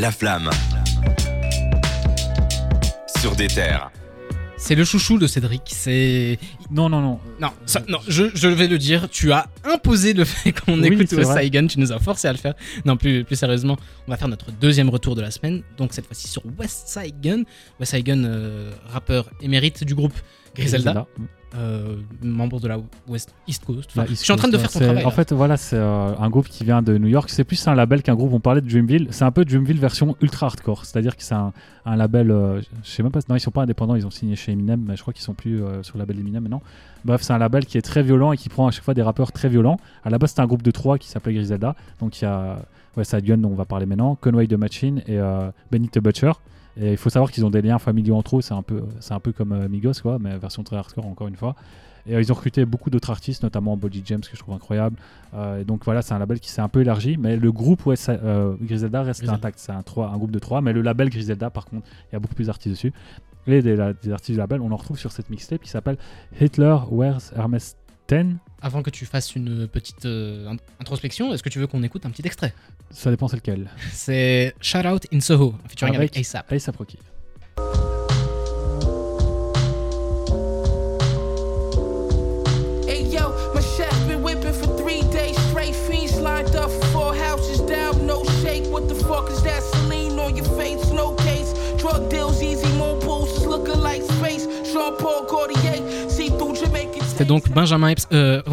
La flamme. Sur des terres. C'est le chouchou de Cédric. C'est Non, non, non. non, ça- non. Je, je vais le dire. Tu as imposé le fait qu'on Oui, écoute West Gun. Tu nous as forcé à le faire. Non, plus, plus sérieusement, on va faire notre deuxième retour de la semaine. Donc cette fois-ci sur West Side Gun. West Gun, euh, rappeur émérite du groupe Griselda, euh, membre de la West East Coast. Enfin, La je suis en train de faire ton c'est- travail. En là. fait, voilà, c'est euh, un groupe qui vient de New York. C'est plus un label qu'un groupe. On parlait de Dreamville. C'est un peu Dreamville version ultra hardcore. C'est-à-dire que c'est un, un label. euh, je sais même pas. Non, ils sont pas indépendants. Ils ont signé chez Eminem, mais je crois qu'ils sont plus euh, sur le label Eminem maintenant. Bref, c'est un label qui est très violent et qui prend à chaque fois des rappeurs très violents. À la base, c'était un groupe de trois qui s'appelait Griselda. Donc il y a West Side Gun, dont on va parler maintenant, Conway the Machine et euh, Benny the Butcher. Et il faut savoir qu'ils ont des liens familiaux entre eux. C'est un peu, c'est un peu comme euh, Migos, quoi, mais version très hardcore encore une fois. Et euh, ils ont recruté beaucoup d'autres artistes, notamment Body James, que je trouve incroyable. Euh, et donc voilà, c'est un label qui s'est un peu élargi, mais le groupe Side- euh, Griselda reste Griselda. intact. C'est un, trois- un groupe de trois, mais le label Griselda, par contre, il y a beaucoup plus d'artistes dessus. Et des, la- des artistes du label, on en retrouve sur cette mixtape qui s'appelle Hitler Wears Hermes 10. Avant que tu fasses une petite euh, int- introspection, est-ce que tu veux qu'on écoute un petit extrait? Ça dépend c'est lequel. C'est Shout Out in Soho, featuring avec, Avec- ASAP. Allez, ça proquille. Hey yo, my chef been whipping for three days straight. Fiends lined up for four houses down, no shake. What the fuck is that? Celine on your face, no case. Drug deals, easy moon pools, looking like space. Jean Paul Gaultier, see through Jamaican. C'était donc Benjamin Epps, euh.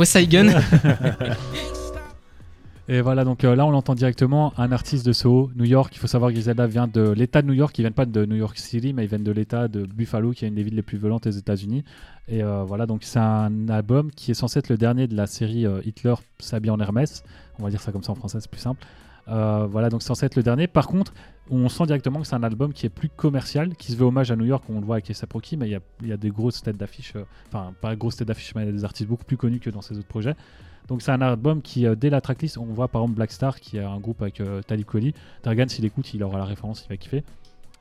Et voilà, donc euh, là on l'entend directement, un artiste de Soho, New York. Il faut savoir que Griselda vient de l'État de New York. Ils viennent pas de New York City, mais ils viennent de l'État de Buffalo, qui est une des villes les plus violentes des États-Unis. Et euh, voilà, donc c'est un album qui est censé être le dernier de la série Hitler s'habille en Hermès. On va dire ça comme ça en français, c'est plus simple. Euh, voilà, donc c'est censé être le dernier. Par contre, on sent directement que c'est un album qui est plus commercial, qui se veut hommage à New York. On le voit avec A$AP Rocky, mais il y a, y a des grosses têtes d'affiche. euh, Enfin, pas grosses têtes d'affiche, mais il y a des artistes beaucoup plus connus que dans ses autres projets. Donc c'est un album qui, euh, dès la tracklist, on voit par exemple Black Star, qui est un groupe avec euh, Talib Kweli. S'il écoute, il aura la référence, il va kiffer.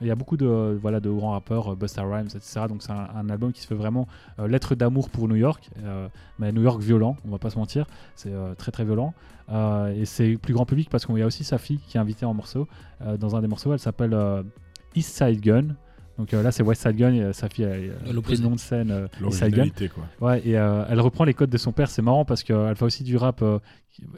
Il y a beaucoup de, euh, voilà, de grands rappeurs, euh, Busta Rhymes, etc. Donc c'est un, album qui se fait vraiment euh, lettre d'amour pour New York, mais New York violent, on va pas se mentir, c'est très très violent. Et c'est plus grand public parce qu'il y a aussi sa fille qui est invitée en morceau. Dans un des morceaux, elle s'appelle East Side Gun. Donc euh, là c'est West Side Gun, euh, sa fille a pris le nom de scène euh, East Side Gun. Quoi. Ouais, et elle reprend les codes de son père, c'est marrant parce qu'elle fait aussi du rap.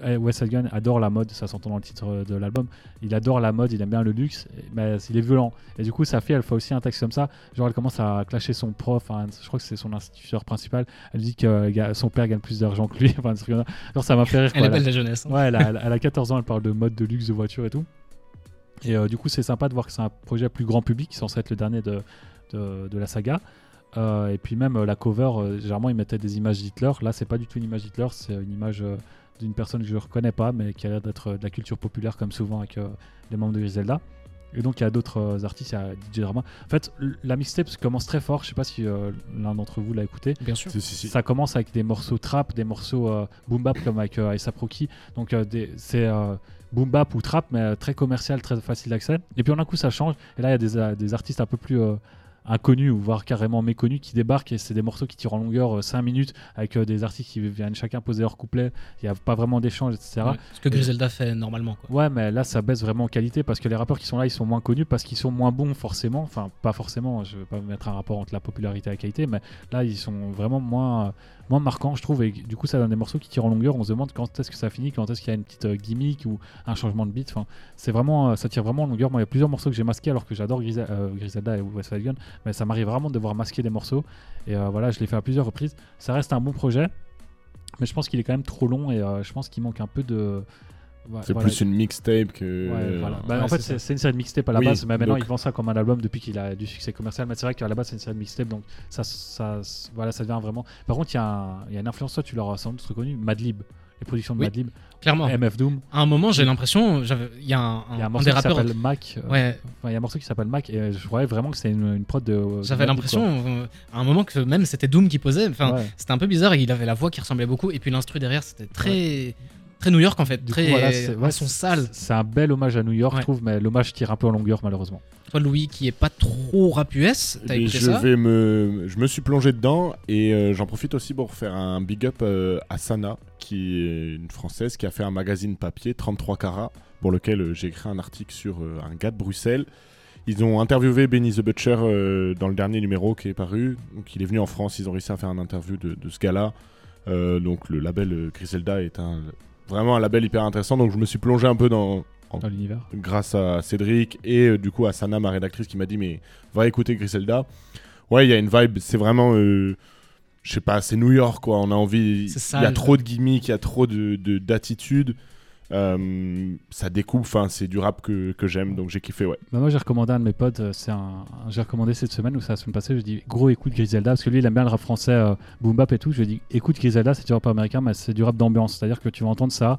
eh, West Side Gun adore la mode, ça s'entend dans le titre de l'album. Il adore la mode, il aime bien le luxe, mais il est violent. Et du coup, sa fille, elle fait aussi un texte comme ça. Genre, elle commence à clasher son prof, hein, je crois que c'est son instituteur principal. Elle dit que son père gagne plus d'argent que lui. Enfin. Genre, ça m'a fait rire. Elle quoi. Elle la jeunesse. a- Ouais, elle a- elle a 14 ans, elle parle de mode, de luxe, de voiture et tout. Et euh, du coup, c'est sympa de voir que c'est un projet plus grand public, censé être le dernier de, la saga. Euh, et puis même euh, la cover, généralement ils mettaient des images d'Hitler. Là, c'est pas du tout une image d'Hitler, c'est une image d'une personne que je reconnais pas, mais qui a l'air d'être de la culture populaire comme souvent avec les membres de Griselda. Et donc il y a d'autres euh, artistes, il y a DJ Drama. En fait, la mixtape commence très fort. Je sais pas si euh, l'un d'entre vous l'a écouté. Bien sûr. Si, si, si. Ça commence avec des morceaux trap, des morceaux euh, boom bap comme avec euh, A$AP Rocky. Donc euh, des- c'est euh, boom bap ou trap, mais euh, très commercial, très facile d'accès. Et puis en un coup ça change. Et là il y a des, des artistes un peu plus euh, inconnus ou voire carrément méconnus qui débarquent et c'est des morceaux qui tirent en longueur 5 minutes avec euh, des artistes qui viennent chacun poser leur couplet. Il n'y a pas vraiment d'échange, etc. Ouais, ce que Griselda fait normalement. Quoi. Ouais, mais là, ça baisse vraiment en qualité parce que les rappeurs qui sont là, ils sont moins connus parce qu'ils sont moins bons forcément. Enfin, pas forcément, je vais pas mettre un rapport entre la popularité et la qualité, mais là, ils sont vraiment moins, euh, moins marquants, je trouve. Et du coup, ça donne des morceaux qui tirent en longueur. On se demande quand est-ce que ça finit, quand est-ce qu'il y a une petite euh, gimmick ou un changement de beat. Enfin, c'est vraiment, euh, ça tire vraiment en longueur. Moi, il y a plusieurs morceaux que j'ai masqués alors que j'adore euh, Griselda et West Gun, mais ça m'arrive vraiment de devoir masquer des morceaux. Et voilà, je l'ai fait à plusieurs reprises. Ça reste un bon projet. Mais je pense qu'il est quand même trop long et je pense qu'il manque un peu de. Ouais, C'est voilà. plus une mixtape que. Ouais, voilà. Bah, ouais, en fait, c'est une série de mixtape à la Oui, base, mais maintenant donc- il vend ça comme un album depuis qu'il a du succès commercial. Mais c'est vrai qu'à la base, c'est une série de mixtape, donc ça, ça, voilà, ça devient vraiment. Par contre, il y, a un- il y a une influence, toi, tu l'auras sans doute reconnu, Madlib. Les productions de Oui. Madlib, Clairement. MF Doom. À un moment, j'ai l'impression, il y a un, Il y a un un morceau des qui s'appelle Mac. euh, Ouais, enfin, il y a un morceau qui s'appelle Mac, et je croyais vraiment que c'était une, une prod de. j'avais Madlib, l'impression euh, à un moment que même c'était Doom qui posait. Enfin, c'était un peu bizarre. et Il avait la voix qui ressemblait beaucoup et puis l'instru derrière, c'était très très New York en fait, Du très coup, voilà, c'est un ouais, son c'est- sale. C'est un bel hommage à New York, Ouais. je trouve, mais l'hommage tire un peu en longueur, malheureusement. Toi, Louis, qui est pas trop rap US, t'as écouté je ça vais me, je me suis plongé dedans et euh, j'en profite aussi pour faire un big up euh, à Sana, qui est une française qui a fait un magazine papier 33 carats pour lequel euh, j'ai écrit un article sur euh, un gars de Bruxelles. Ils ont interviewé Benny the Butcher euh, dans le dernier numéro qui est paru. Donc il est venu en France, ils ont réussi à faire un interview de, de ce gars-là. Euh, donc le label Griselda est un, vraiment un label hyper intéressant. Donc je me suis plongé un peu dans, Dans l'univers. grâce à Cédric et euh, du coup à Sana, ma rédactrice, qui m'a dit mais va écouter Griselda. Ouais, il y a une vibe, c'est vraiment, euh, je sais pas, c'est New York quoi. On a envie, il y a trop de gimmicks, il y a trop de de-. Euh, ça découpe, enfin c'est du rap que, que j'aime, donc j'ai kiffé ouais. Bah, moi j'ai recommandé à un de mes potes, euh, j'ai recommandé cette semaine ou c'est la semaine passée, je dis gros écoute Griselda parce que lui il aime bien le rap français euh, boom bap et tout. Je lui ai dit écoute Griselda, c'est du rap américain mais c'est du rap d'ambiance, c'est-à-dire que tu vas entendre ça.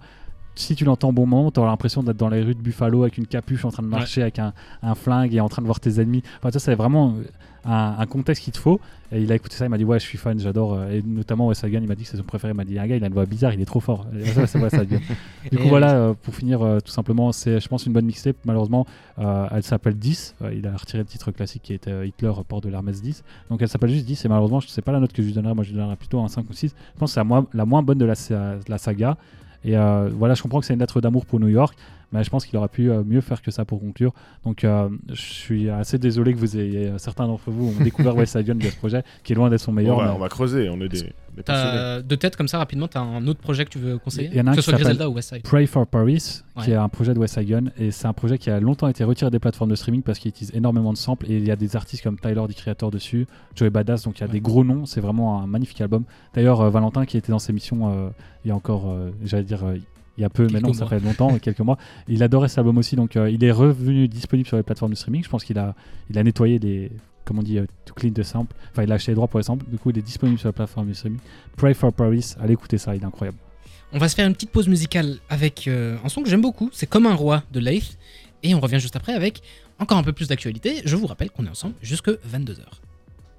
Si tu l'entends au bon moment, tu auras l'impression d'être dans les rues de Buffalo avec une capuche en train de marcher avec un, un flingue et en train de voir tes ennemis. Enfin, ça, c'est vraiment euh, un, un contexte qu'il te faut. Et il a écouté ça, il m'a dit Ouais, je suis fan, j'adore. euh, Et notamment Wes Hagen, il m'a dit que c'est son préféré. Il m'a dit Un gars, il a une voix bizarre, il est trop fort. Et ça, c'est Wes Hagen. Du coup, Et voilà, euh, pour finir, euh, tout simplement, c'est, je pense, une bonne mixtape. Malheureusement, euh, elle s'appelle 10. Euh, il a retiré le titre classique qui était Hitler, port de l'Hermès 10. Donc elle s'appelle juste 10. Et malheureusement, je sais pas la note que je lui donnerais. Moi, je lui donnerais plutôt un 5 ou 6. Je pense que c'est la, moins- la moins bonne de la saga. Et euh, voilà, je comprends que c'est une lettre d'amour pour New York. Mais je pense qu'il aurait pu euh, mieux faire que ça pour conclure. Donc euh, je suis assez désolé que vous ayez, euh, certains d'entre vous ont découvert West Side Gun via ce projet, qui est loin d'être son meilleur. on, va, mais- on va creuser, on est des, de tête comme ça rapidement, t'as un autre projet que tu veux conseiller Il y en a un Que ce qui soit s'appelle- Griselda ou Westside. Pray for Paris, qui est un projet de West Side Gun, et c'est un projet qui a longtemps été retiré des plateformes de streaming parce qu'il utilise énormément de samples, et il y a des artistes comme Tyler, the Creator dessus, Joey Badass, donc il y a Ouais. des gros noms, c'est vraiment un magnifique album. D'ailleurs, euh, Valentin qui était dans ses missions euh, il y a encore, euh, j'allais dire, euh, il y a peu, non, ça fait longtemps, quelques mois, il adorait cet album aussi, donc euh, il est revenu disponible sur les plateformes de streaming, je pense qu'il a, il a nettoyé des... Comment on dit, euh, to clean the sample. Enfin, il a acheté les droits pour les samples. Du coup, il est disponible sur la plateforme de streaming. Pray for Paris. Allez écouter ça, il est incroyable. On va se faire une petite pause musicale avec euh, un son que j'aime beaucoup, c'est Comme un roi de Leif. Et on revient juste après avec encore un peu plus d'actualité. Je vous rappelle qu'on est ensemble jusque 22h.